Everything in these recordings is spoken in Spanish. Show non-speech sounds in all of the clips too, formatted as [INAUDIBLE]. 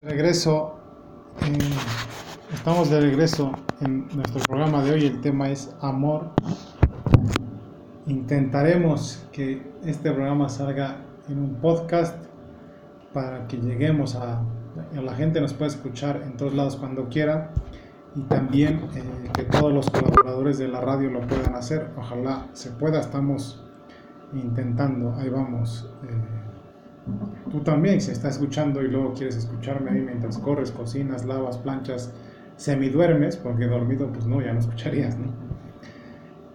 Regreso, estamos de regreso en nuestro programa de hoy. El tema es amor. Intentaremos que este programa salga en un podcast para que lleguemos a, la gente nos pueda escuchar en todos lados cuando quiera y también eh, que todos los colaboradores de la radio lo puedan hacer. Ojalá se pueda, estamos intentando, ahí vamos. Eh, Tú también, si estás escuchando y luego quieres escucharme ahí mientras corres, cocinas, lavas, planchas, semiduermes, porque dormido, pues no, ya no escucharías.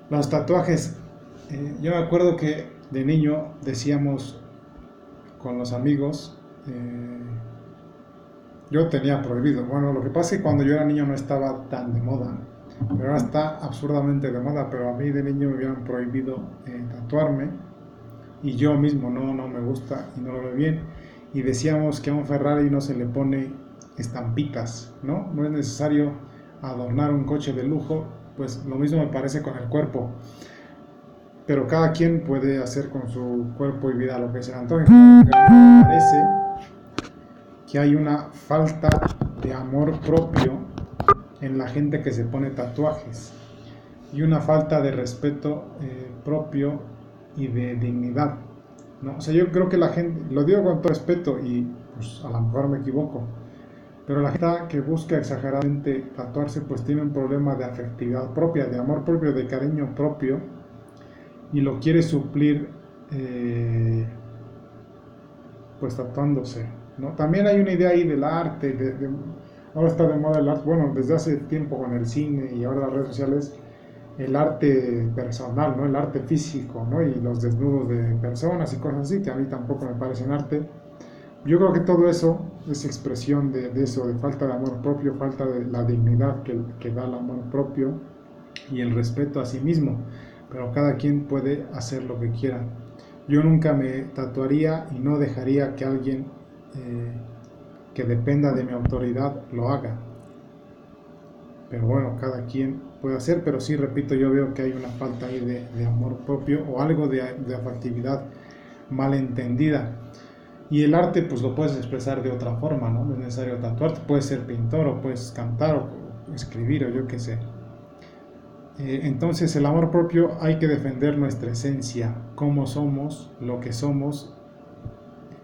Los tatuajes, eh, yo me acuerdo que de niño decíamos con los amigos, eh, yo tenía prohibido. Bueno, lo que pasa es que cuando yo era niño no estaba tan de moda, pero ahora está absurdamente de moda, pero a mí de niño me habían prohibido eh, tatuarme y yo mismo no, no me gusta y no lo veo bien. Y decíamos que a un Ferrari no se le pone estampitas, ¿no? No es necesario adornar un coche de lujo, pues lo mismo me parece con el cuerpo. Pero cada quien puede hacer con su cuerpo y vida lo que se le antoje. me parece que hay una falta de amor propio en la gente que se pone tatuajes y una falta de respeto eh, propio y de dignidad. ¿no? O sea, yo creo que la gente, lo digo con todo respeto y pues a lo mejor me equivoco, pero la gente que busca exageradamente tatuarse pues tiene un problema de afectividad propia, de amor propio, de cariño propio y lo quiere suplir eh, pues tatuándose. ¿no? También hay una idea ahí del arte, de, ahora está de moda el arte, bueno, desde hace tiempo con el cine y ahora las redes sociales, el arte personal, ¿no? el arte físico ¿no? y los desnudos de personas y cosas así, que a mí tampoco me parecen arte. Yo creo que todo eso es expresión de, eso, de falta de amor propio, falta de la dignidad que, que, da el amor propio y el respeto a sí mismo. Pero cada quien puede hacer lo que quiera. Yo nunca me tatuaría y no dejaría que alguien eh, que dependa de mi autoridad lo haga. Pero bueno, cada quien puede hacer, pero sí, repito, yo veo que hay una falta ahí de, amor propio o algo de, de afectividad malentendida. Y el arte, pues lo puedes expresar de otra forma, ¿no? No es necesario tatuarte, puedes ser pintor o puedes cantar o escribir o yo qué sé. Eh, entonces, el amor propio hay que defender nuestra esencia, cómo somos, lo que somos,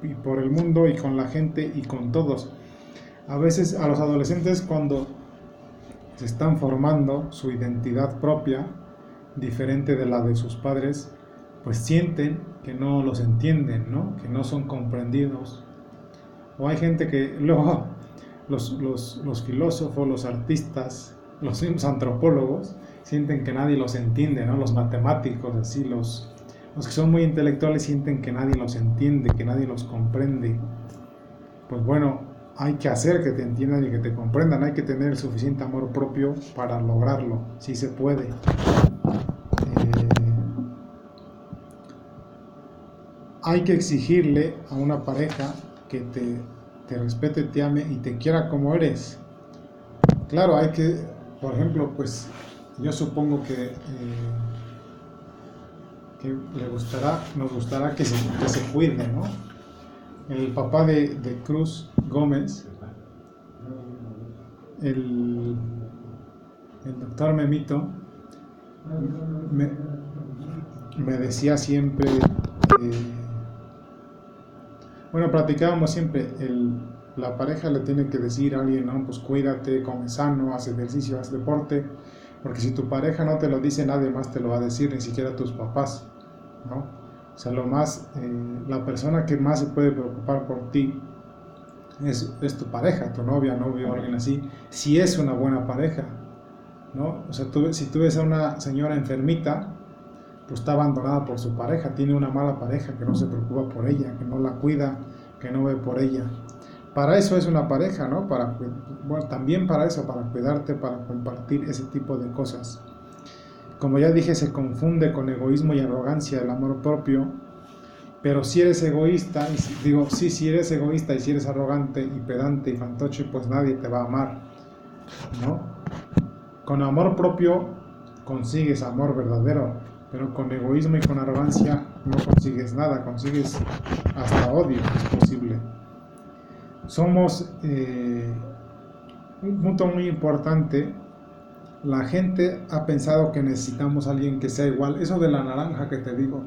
y por el mundo y con la gente y con todos. A veces a los adolescentes cuando están formando su identidad propia, diferente de la de sus padres, pues sienten que no los entienden, ¿no? que no son comprendidos. O hay gente que [LAUGHS] luego los, los, filósofos, los artistas, los antropólogos, sienten que nadie los entiende, ¿no? los matemáticos, así, los, los que son muy intelectuales sienten que nadie los entiende, que nadie los comprende. Pues bueno, hay que hacer que te entiendan y que te comprendan, hay que tener el suficiente amor propio para lograrlo, si se puede. Eh, hay que exigirle a una pareja que te, respete, te ame y te quiera como eres. Claro, hay que, por ejemplo, pues yo supongo que, eh, le gustará, nos gustará que se, que se cuide, ¿no? el papá de, Cruz Gómez, el, doctor Memito, me, decía siempre, bueno, platicábamos siempre, la pareja le tiene que decir a alguien, no, pues cuídate, come sano, haz ejercicio, haz deporte, porque si tu pareja no te lo dice, nadie más te lo va a decir, ni siquiera tus papás, ¿no? O sea, lo más, eh, la persona que más se puede preocupar por ti es, tu pareja, tu novia, novio, alguien así, si es una buena pareja, ¿no? O sea, tú, si tú ves a una señora enfermita, pues está abandonada por su pareja, tiene una mala pareja que no se preocupa por ella, que no la cuida, que no ve por ella. Para eso es una pareja, ¿no? Para, bueno, también para eso, para cuidarte, para compartir ese tipo de cosas. Como ya dije, se confunde con egoísmo y arrogancia el amor propio. Pero si eres egoísta, y digo, sí, si eres egoísta y si eres arrogante y pedante y fantoche, pues nadie te va a amar. ¿No? Con amor propio consigues amor verdadero, pero con egoísmo y con arrogancia no consigues nada, consigues hasta odio, es posible. somos eh, un punto muy importante. La gente ha pensado que necesitamos a alguien que sea igual. Eso de la naranja que te digo.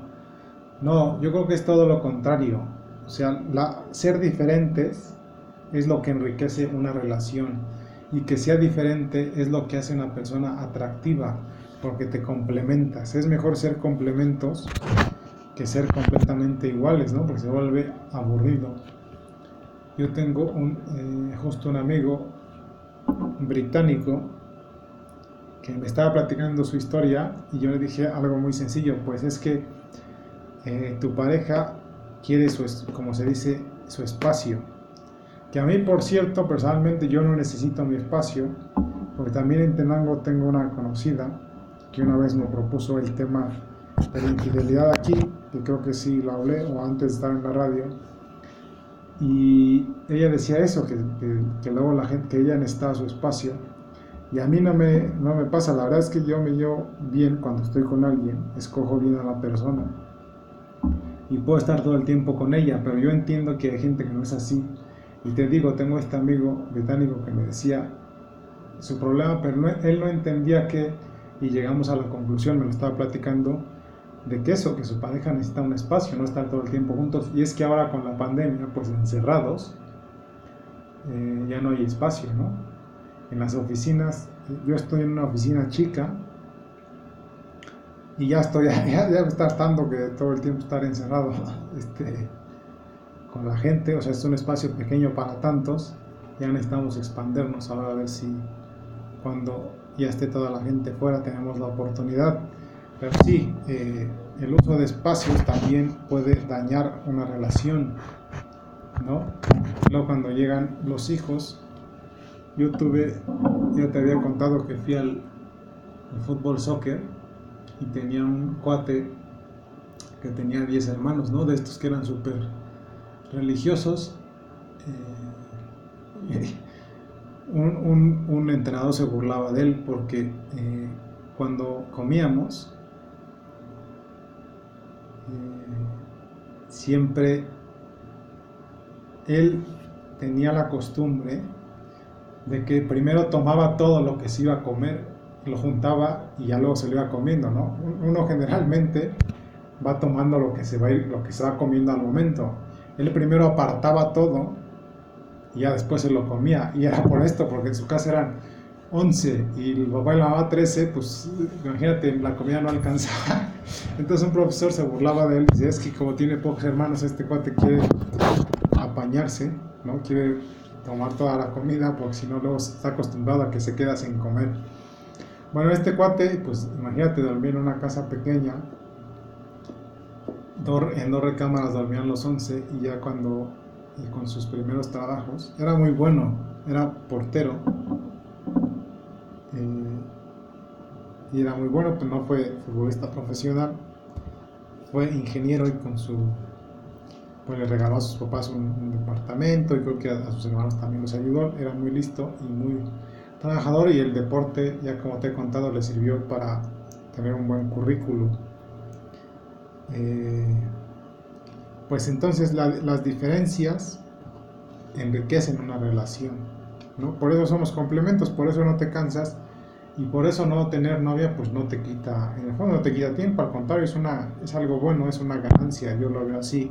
No, yo creo que es todo lo contrario. O sea, la, ser diferentes es lo que enriquece una relación. Y que sea diferente es lo que hace una persona atractiva, porque te complementas. Es mejor ser complementos que ser completamente iguales, ¿no? Porque se vuelve aburrido. Yo tengo un, eh, justo un amigo británico que me estaba platicando su historia y yo le dije algo muy sencillo, pues es que eh, tu pareja quiere su, como se dice, su espacio. Que a mí, por cierto, personalmente yo no necesito mi espacio, porque también en Tenango tengo una conocida que una vez me propuso el tema de la infidelidad aquí, que creo que sí la hablé o antes estar en la radio y ella decía eso, que, que, luego la gente, que ella necesitaba su espacio. Y a mí no me, no me pasa, la verdad es que yo me llevo bien cuando estoy con alguien, escojo bien a la persona. Y puedo estar todo el tiempo con ella, pero yo entiendo que hay gente que no es así. Y te digo, tengo este amigo británico que me decía su problema, pero él no entendía que, y llegamos a la conclusión, me lo estaba platicando, de que eso, que su pareja necesita un espacio, no estar todo el tiempo juntos. Y es que ahora con la pandemia, pues encerrados, eh, ya no hay espacio, ¿no? En las oficinas, yo estoy en una oficina chica y ya estoy, [LAUGHS] ya, ya está hartando que todo el tiempo estar encerrado [LAUGHS] este, con la gente, o sea, es un espacio pequeño para tantos, ya necesitamos expandernos. Ahora a ver si cuando ya esté toda la gente fuera tenemos la oportunidad. Pero sí, eh, el uso de espacios también puede dañar una relación, ¿no? Luego cuando llegan los hijos, yo tuve, ya te había contado que fui al, fútbol soccer y tenía un cuate que tenía 10 hermanos, ¿no? De estos que eran súper religiosos. Eh, [LAUGHS] un, un, entrenador se burlaba de él porque eh, cuando comíamos, siempre él tenía la costumbre de que primero tomaba todo lo que se iba a comer, lo juntaba y ya luego se lo iba comiendo, ¿no? Uno generalmente va tomando lo que se va, lo que se va comiendo al momento. Él primero apartaba todo y ya después se lo comía. Y era por esto, porque en su casa eran 11 y el papá y la mamá 13, pues imagínate, la comida no alcanzaba. [LAUGHS] Entonces un profesor se burlaba de él y decía, es que como tiene pocos hermanos, este cuate quiere apañarse, ¿no? Quiere tomar toda la comida porque si no luego está acostumbrado a que se queda sin comer. Bueno, este cuate, pues imagínate, dormía en una casa pequeña, en dos recámaras dormían los 11 y ya cuando, con sus primeros trabajos, era muy bueno, era portero. Eh, y era muy bueno, pero no fue futbolista profesional, fue ingeniero y con su, pues le regaló a sus papás un, departamento y creo que a, sus hermanos también los ayudó, era muy listo y muy trabajador y el deporte, ya como te he contado, le sirvió para tener un buen currículum. Eh, pues entonces las diferencias enriquecen una relación, ¿no? Por eso somos complementos, por eso no te cansas y por eso no tener novia pues no te quita, en el fondo no te quita tiempo, al contrario es, una, es algo bueno, es una ganancia, yo lo veo así,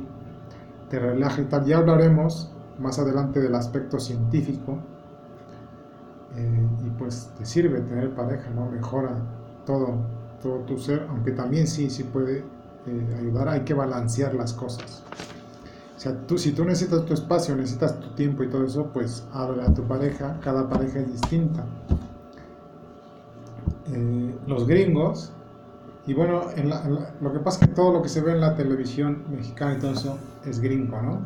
te relaja y tal. Ya hablaremos más adelante del aspecto científico eh, y pues te sirve tener pareja, ¿no? Mejora todo, todo tu ser, aunque también sí, sí puede eh, ayudar, hay que balancear las cosas. O sea, tú, si tú necesitas tu espacio, necesitas tu tiempo y todo eso, pues habla a tu pareja, cada pareja es distinta. Eh, los gringos, y bueno, lo que pasa es que todo lo que se ve en la televisión mexicana y todo eso es gringo, ¿no?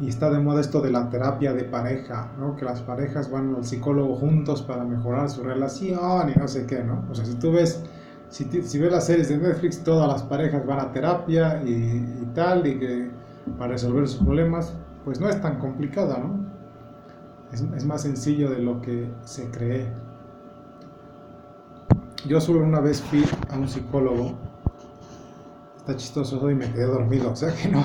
Y está de moda esto de la terapia de pareja, ¿no? Que las parejas van al psicólogo juntos para mejorar su relación y no sé qué, ¿no? O sea, si tú ves, si, ves las series de Netflix, todas las parejas van a terapia y, tal, y que para resolver sus problemas, pues no es tan complicada, ¿no? Es, es más sencillo de lo que se cree yo solo una vez fui a un psicólogo, está chistoso y me quedé dormido, o sea que no,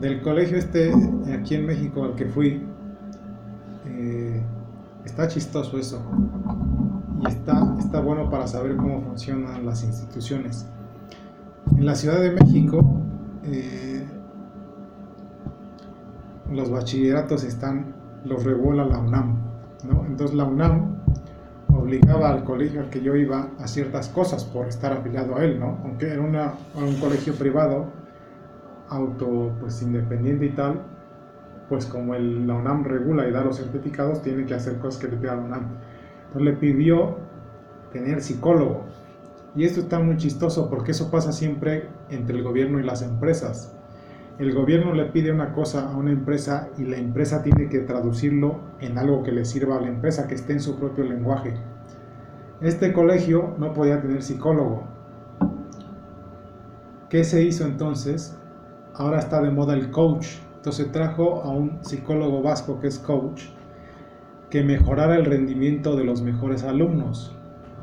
del colegio este aquí en México al que fui, eh, está chistoso eso. Y está, está bueno para saber cómo funcionan las instituciones. En la Ciudad de México, eh, los bachilleratos están, los regula la UNAM. ¿no? Entonces la UNAM obligaba al colegio al que yo iba a ciertas cosas por estar afiliado a él, ¿no? Aunque era una, un colegio privado, auto pues independiente y tal, pues como el, la UNAM regula y da los certificados, tiene que hacer cosas que le pida la UNAM. Entonces le pidió tener psicólogo. Y esto está muy chistoso porque eso pasa siempre entre el gobierno y las empresas. El gobierno le pide una cosa a una empresa y la empresa tiene que traducirlo en algo que le sirva a la empresa, que esté en su propio lenguaje. Este colegio no podía tener psicólogo. ¿Qué se hizo entonces? Ahora está de moda el coach. Entonces trajo a un psicólogo vasco que es coach que mejorara el rendimiento de los mejores alumnos.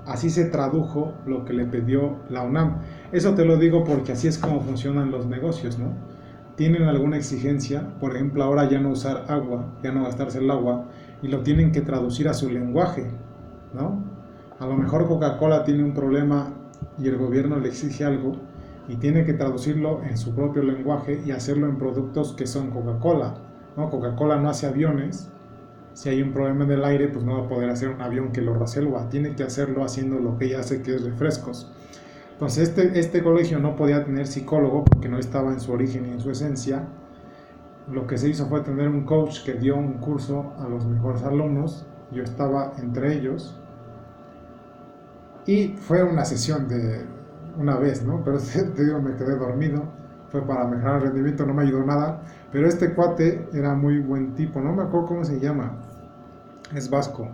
Así se tradujo lo que le pidió la UNAM. Eso te lo digo porque así es como funcionan los negocios, ¿no? tienen alguna exigencia, por ejemplo, ahora ya no usar agua, ya no gastarse el agua, y lo tienen que traducir a su lenguaje, ¿no? A lo mejor Coca-Cola tiene un problema y el gobierno le exige algo y tiene que traducirlo en su propio lenguaje y hacerlo en productos que son Coca-Cola, ¿no? Coca-Cola no hace aviones, si hay un problema en el aire, pues no va a poder hacer un avión que lo resuelva, tiene que hacerlo haciendo lo que ella hace, que es refrescos. Entonces este, este colegio no podía tener psicólogo porque no estaba en su origen y en su esencia. Lo que se hizo fue tener un coach que dio un curso a los mejores alumnos. Yo estaba entre ellos. Y fue una sesión de una vez, ¿no? Pero [LAUGHS] te digo, me quedé dormido. Fue para mejorar el rendimiento, no me ayudó nada. Pero este cuate era muy buen tipo. No me acuerdo cómo se llama. Es vasco.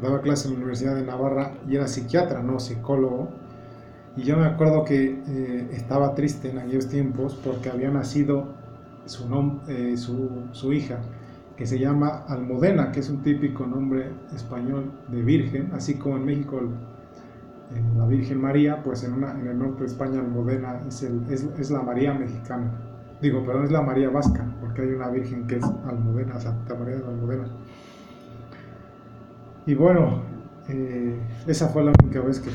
Daba clases en la Universidad de Navarra y era psiquiatra, no psicólogo y yo me acuerdo que eh, estaba triste en aquellos tiempos porque había nacido su, eh, su, su, hija, que se llama Almudena, que es un típico nombre español de virgen, así como en México la Virgen María, pues en, una, en, el norte de España Almudena es, el, es, es, la María mexicana. Digo, perdón, es la María vasca, porque hay una Virgen que es Almudena, Santa María de Almudena. Y bueno, eh, esa fue la única vez que,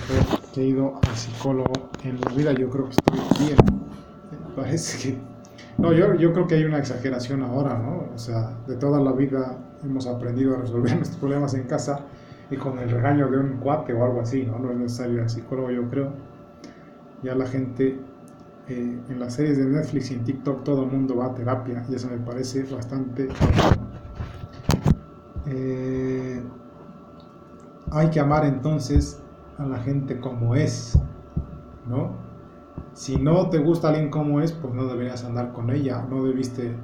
he ido al psicólogo en la vida. Yo creo que estoy bien. Parece que. No, yo, yo creo que hay una exageración ahora, ¿no? O sea, de toda la vida hemos aprendido a resolver [LAUGHS] nuestros problemas en casa y con el regaño de un cuate o algo así, ¿no? Es necesario el psicólogo, yo creo. Ya la gente eh, en las series de Netflix y en TikTok todo el mundo va a terapia y eso me parece bastante. Eh, hay que amar entonces a la gente como es, ¿no? Si no te gusta alguien como es, pues no deberías andar con ella, no debiste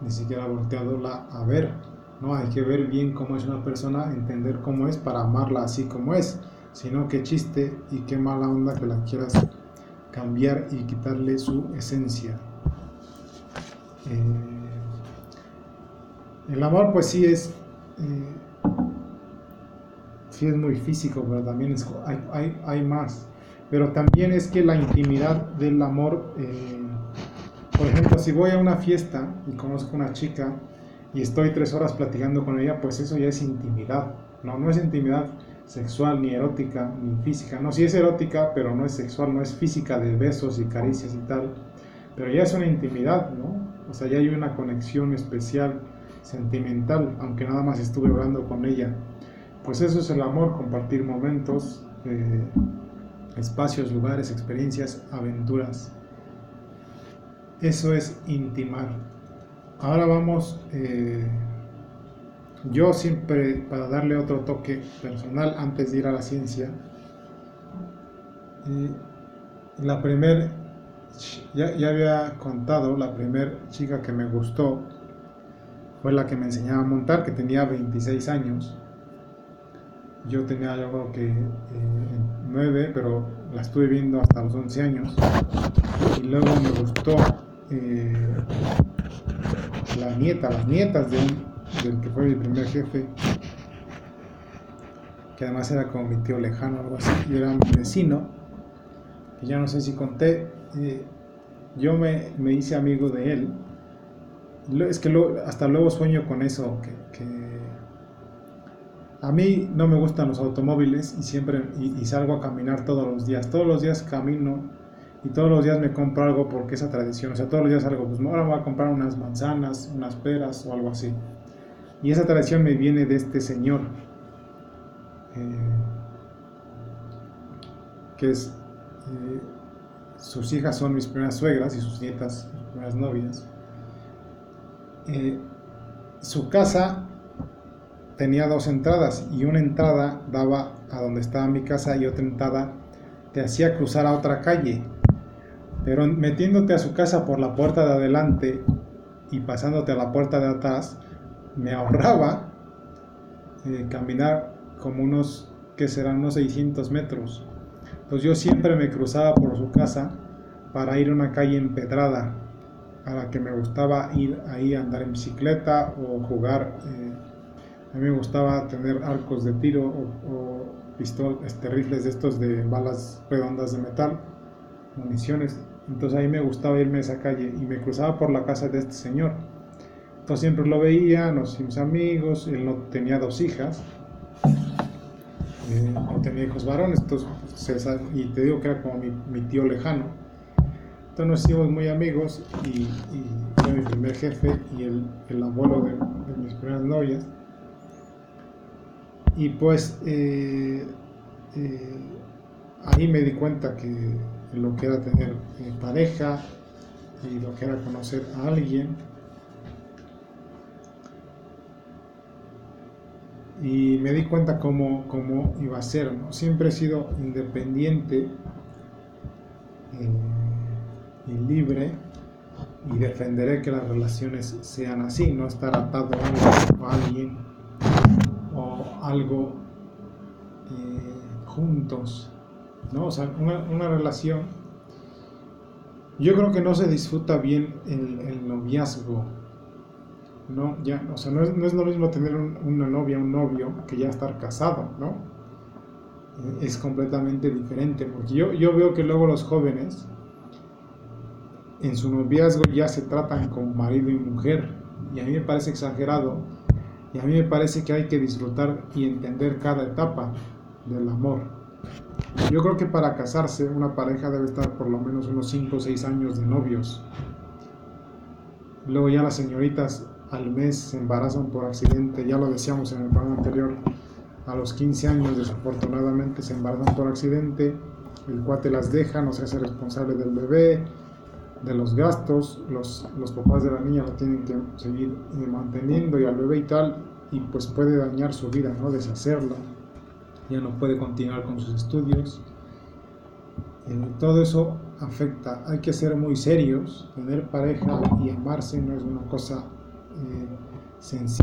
ni siquiera voltearla a ver, ¿no? Hay que ver bien cómo es una persona, entender cómo es para amarla así como es, sino qué chiste y qué mala onda que la quieras cambiar y quitarle su esencia. Eh, el amor pues sí es... Eh, sí es muy físico, pero también es, hay, hay, hay, más. Pero también es que la intimidad del amor, eh, por ejemplo, si voy a una fiesta y conozco a una chica y estoy tres horas platicando con ella, pues eso ya es intimidad. No, no es intimidad sexual, ni erótica, ni física. No, sí es erótica, pero no es sexual, no es física de besos y caricias y tal. Pero ya es una intimidad, ¿no? O sea, ya hay una conexión especial, sentimental, aunque nada más estuve hablando con ella pues eso es el amor, compartir momentos, eh, espacios, lugares, experiencias, aventuras. Eso es intimar. Ahora vamos, eh, yo siempre, para darle otro toque personal antes de ir a la ciencia, eh, la primer, ya, ya había contado, la primera chica que me gustó fue la que me enseñaba a montar, que tenía 26 años yo tenía yo creo que eh, nueve, pero la estuve viendo hasta los 11 años. Y luego me gustó eh, la nieta, las nietas de del que fue mi primer jefe, que además era como mi tío lejano, algo así, y era mi vecino, que ya no sé si conté. Yo me, me hice amigo de él es que hasta luego sueño con eso, que, a mí no me gustan los automóviles y siempre y, salgo a caminar todos los días. Todos los días camino y todos los días me compro algo porque esa tradición. O sea, todos los días algo, pues ahora voy a comprar unas manzanas, unas peras o algo así. Y esa tradición me viene de este señor, eh, que es, eh, sus hijas son mis primeras suegras y sus nietas mis primeras novias. Eh, su casa tenía dos entradas y una entrada daba a donde estaba mi casa y otra entrada te hacía cruzar a otra calle. Pero metiéndote a su casa por la puerta de adelante y pasándote a la puerta de atrás, me ahorraba eh, caminar como unos, que serán unos 600 metros. Entonces yo siempre me cruzaba por su casa para ir a una calle empedrada a la que me gustaba ir ahí a andar en bicicleta o jugar. Eh, a mí me gustaba tener arcos de tiro o, pistolas, este, rifles de estos de balas redondas de metal, municiones. Entonces ahí me gustaba irme a esa calle y me cruzaba por la casa de este señor. Entonces siempre lo veía, nos hicimos amigos, él no tenía dos hijas, eh, no tenía hijos varones, entonces, y te digo que era como mi, tío lejano. Entonces nos hicimos muy amigos y, fue mi primer jefe y el, el abuelo de, de mis primeras novias. Y pues eh, eh, ahí me di cuenta que lo que era tener eh, pareja y lo que era conocer a alguien. Y me di cuenta cómo, cómo iba a ser. ¿no? Siempre he sido independiente y libre y defenderé que las relaciones sean así, no estar atado a alguien algo eh, juntos, ¿no? O sea, una, relación. Yo creo que no se disfruta bien el, noviazgo, ¿no? Ya, o sea, no es, lo mismo tener una novia, un novio, que ya estar casado, ¿no? Es completamente diferente, porque yo, yo veo que luego los jóvenes en su noviazgo ya se tratan como marido y mujer, y a mí me parece exagerado y a mí me parece que hay que disfrutar y entender cada etapa del amor. Yo creo que para casarse una pareja debe estar por lo menos unos 5 o 6 años de novios. Luego ya las señoritas al mes se embarazan por accidente, ya lo decíamos en el programa anterior, a los 15 años desafortunadamente se embarazan por accidente, el cuate las deja, no se hace responsable del bebé, de los gastos, los, los papás de la niña lo tienen que seguir manteniendo y al bebé y tal, y pues puede dañar su vida, ¿no? Deshacerla, ya no puede continuar con sus estudios. Eh, todo eso afecta, hay que ser muy serios, tener pareja y amarse no es una cosa eh, sencilla.